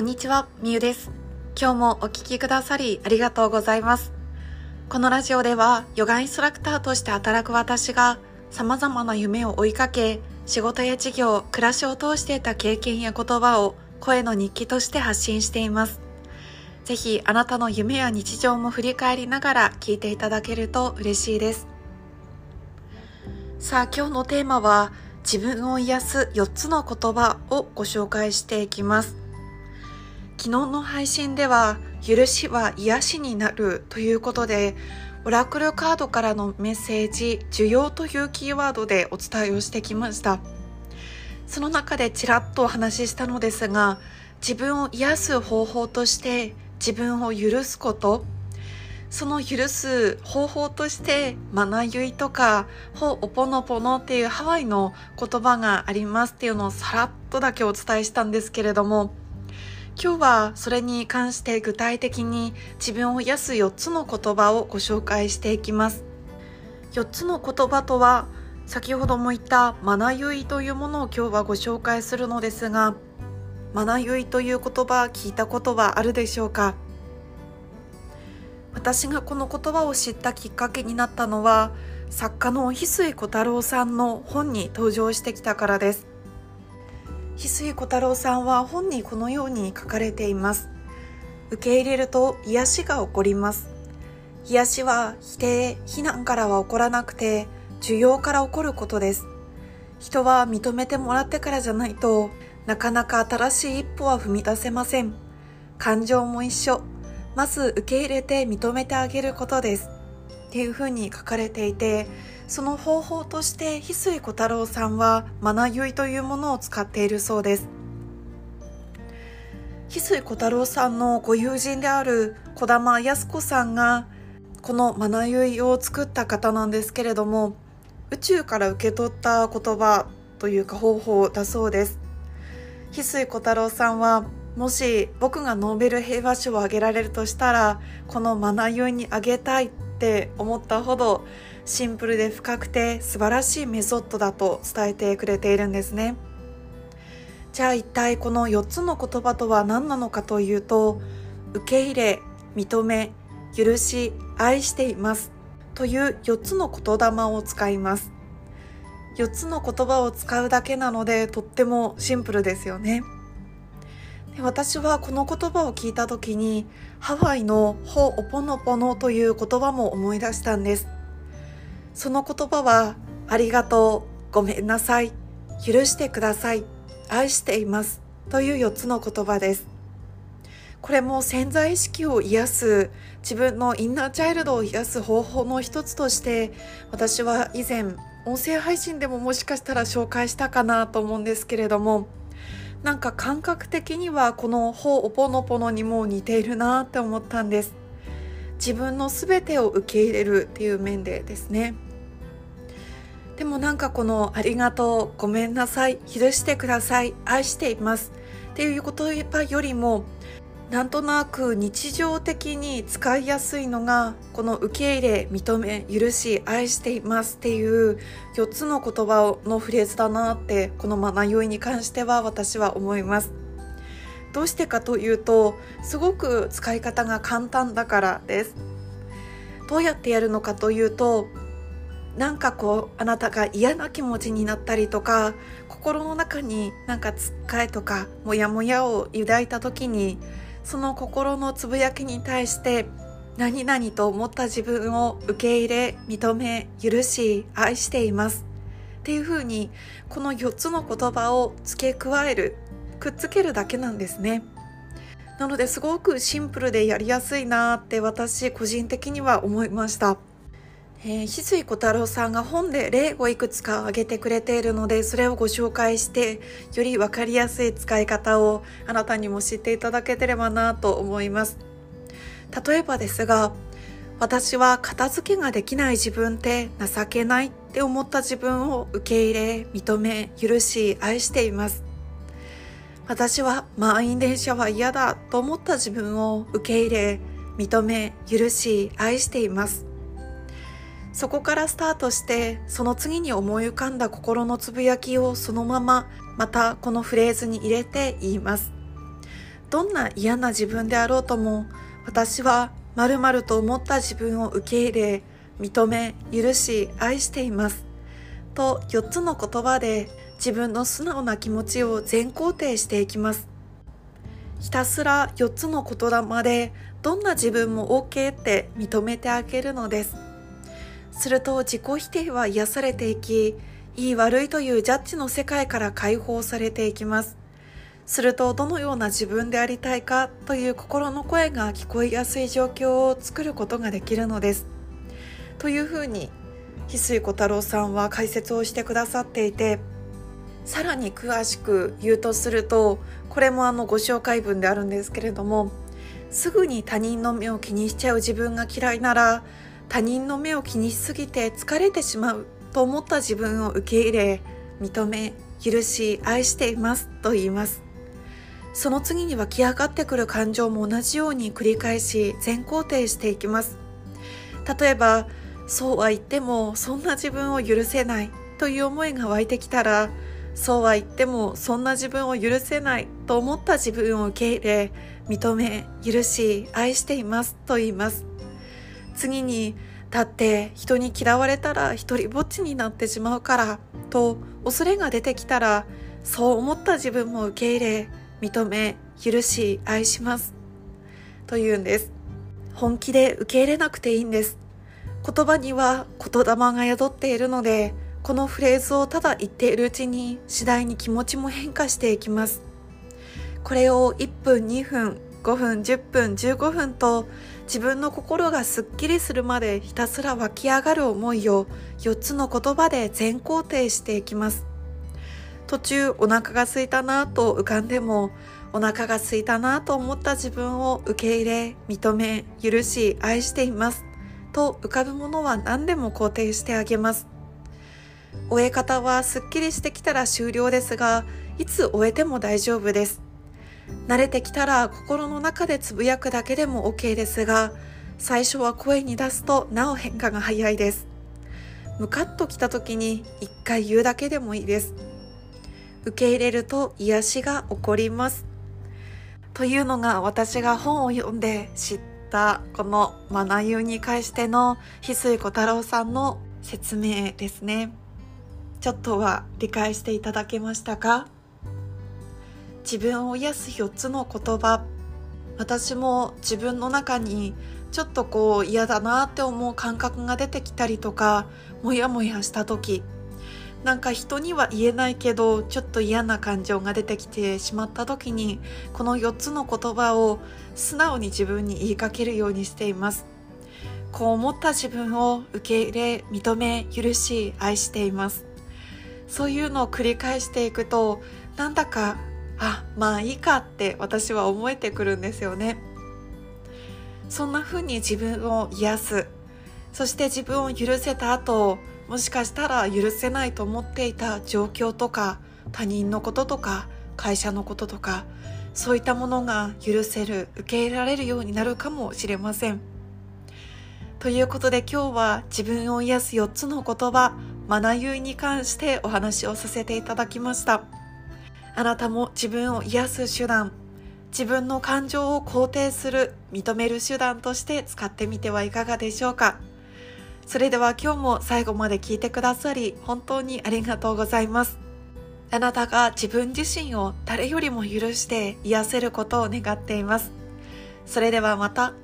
こんにちは、みゆです。今日もお聴きくださりありがとうございます。このラジオでは、ヨガインストラクターとして働く私が、様々な夢を追いかけ、仕事や事業、暮らしを通していた経験や言葉を声の日記として発信しています。ぜひ、あなたの夢や日常も振り返りながら聞いていただけると嬉しいです。さあ、今日のテーマは、自分を癒す4つの言葉をご紹介していきます。昨日の配信では、許しは癒しになるということで、オラクルカードからのメッセージ、需要というキーワードでお伝えをしてきました。その中でちらっとお話ししたのですが、自分を癒す方法として自分を許すことその許す方法としてマナユイとかホオポノポノっていうハワイの言葉がありますっていうのをさらっとだけお伝えしたんですけれども今日はそれに関して具体的に自分を癒す4つの言葉をご紹介していきます。4つの言葉とは先ほども言ったマナユイというものを今日はご紹介するのですがマナユイという言葉聞いたことはあるでしょうか？私がこの言葉を知ったきっかけになったのは作家の翡翠小太郎さんの本に登場してきたからです。翡翠小太郎さんは本にこのように書かれています。受け入れると癒しが起こります。癒しは否定非難からは起こらなくて需要から起こることです。人は認めてもらってからじゃないとなかなか新しい一歩は踏み出せません。感情も一緒。まず受け入れて認めてあげることです。っていうふうに書かれていてその方法として翡翠小太郎さんはマナユイというものを使っているそうです。翡翠小太郎さんのご友人である児玉靖子さんがこのマナユイを作った方なんですけれども宇宙から受け取った言葉というか方法だそうです。翡翠小太郎さんはもし僕がノーベル平和賞をあげられるとしたらこのマナユイにあげたいって思ったほどシンプルで深くて素晴らしいメソッドだと伝えてくれているんですね。じゃあ一体この4つの言葉とは何なのかというと受け入れ認め許し愛していますという4つの言霊を使います。4つの言葉を使うだけなのでとってもシンプルですよね。で私はこの言葉を聞いた時にハワイの「ホオポノポノ」という言葉も思い出したんです。その言葉は「ありがとう」「ごめんなさい」「許してください」「愛しています」という4つの言葉です。これも潜在意識を癒す自分のインナーチャイルドを癒す方法の一つとして私は以前音声配信でももしかしたら紹介したかなと思うんですけれどもなんか感覚的にはこの「ほおぽのぽの」にも似ているなって思ったんです。自分の全てを受け入れるっていう面でですね。でもなんかこの「ありがとう」「ごめんなさい」「許してください」「愛しています」っていう言葉よりもなんとなく日常的に使いやすいのがこの受け入れ認め許し愛していますっていう4つの言葉のフレーズだなってこのまな酔いに関しては私は思います。どうしてかというとすごく使い方が簡単だからです。どうやってやるのかというとなんかこうあなたが嫌な気持ちになったりとか心の中になんかつっかえとかモヤモヤを抱いた時にその心のつぶやきに対して何々と思った自分を受け入れ認め許し愛しています。っていうふうにこの4つの言葉を付け加えるくっつけるだけなんですね。なのですごくシンプルでやりやすいなって私個人的には思いました。えー、翡翠小太郎さんが本で例をいくつか挙げてくれているのでそれをご紹介してより分かりやすい使い方をあなたにも知っていただけてればなと思います。例えばですが私は片付けができない自分って情けないって思った自分を受け入れ認め許し愛しています。私は満員電車は嫌だと思った自分を受け入れ認め許し愛しています。そこからスタートしてその次に思い浮かんだ心のつぶやきをそのまままたこのフレーズに入れて言います。どんな嫌な自分であろうとも私は〇〇と思った自分を受け入れ認め許し愛しています。と4つの言葉で自分の素直な気持ちを全肯定していきます。ひたすら4つの言霊でどんな自分も OK って認めてあげるのです。すると自己否定は癒されていきいい悪いというジャッジの世界から解放されていきます。するとどのような自分でありたいかという心の声が聞こえやすい状況を作ることができるのです。というふうに翡翠小太郎さんは解説をしてくださっていてさらに詳しく言うとするとこれもあのご紹介文であるんですけれどもすぐに他人の目を気にしちゃう自分が嫌いなら他人の目を気にしすぎて疲れてしまうと思った自分を受け入れ認め許し愛していますと言います。その次に湧き上がってくる感情も同じように繰り返し全肯定していきます。例えばそうは言ってもそんな自分を許せないという思いが湧いてきたらそうは言ってもそんな自分を許せないと思った自分を受け入れ認め許し愛していますと言います。次にだって人に嫌われたら一りぼっちになってしまうからと恐れが出てきたらそう思った自分も受け入れ認め許し愛しますというんです。本気で受け入れなくていいんです。言葉には言霊が宿っているのでこのフレーズをただ言っているうちに次第に気持ちも変化していきます。これを1分2分5分10分15分と自分の心がすっきりするまでひたすら湧き上がる思いを4つの言葉で全肯定していきます。途中お腹が空いたなと浮かんでもお腹が空いたなと思った自分を受け入れ認め許し愛していますと浮かぶものは何でも肯定してあげます。終え方はすっきり。してきたら終了ですがいつ終えても大丈夫です慣れてきたら心の中でつぶやくだけでも OK ですが最初は声に出すとなお変化が早いですムカッときた時に一回言うだけでもいいです受け入れると癒しが起こり。ますというのが私が本を読んで知ったこのマナユに関しての翡翠小太郎さんの説明ですねちょっとは理解していただけましたか？自分を癒す4つの言葉。私も自分の中にちょっとこう嫌だなって思う感覚が出てきたりとかモヤモヤした時。なんか人には言えないけどちょっと嫌な感情が出てきてしまった時にこの4つの言葉を素直に自分に言いかけるようにしています。こう思った自分を受け入れ認め許し愛しています。そういうのを繰り返していくとなんだかあまあいいかって私は思えてくるんですよね。そんな風に自分を癒す。そして自分を許せた後もしかしたら許せないと思っていた状況とか他人のこととか会社のこととかそういったものが許せる受け入れられるようになるかもしれません。ということで今日は自分を癒す4つの言葉マナユイに関してお話をさせていただきましたあなたも自分を癒す手段自分の感情を肯定する認める手段として使ってみてはいかがでしょうかそれでは今日も最後まで聞いてくださり本当にありがとうございます。あなたが自分自身を誰よりも許して癒せることを願っています。それではまた。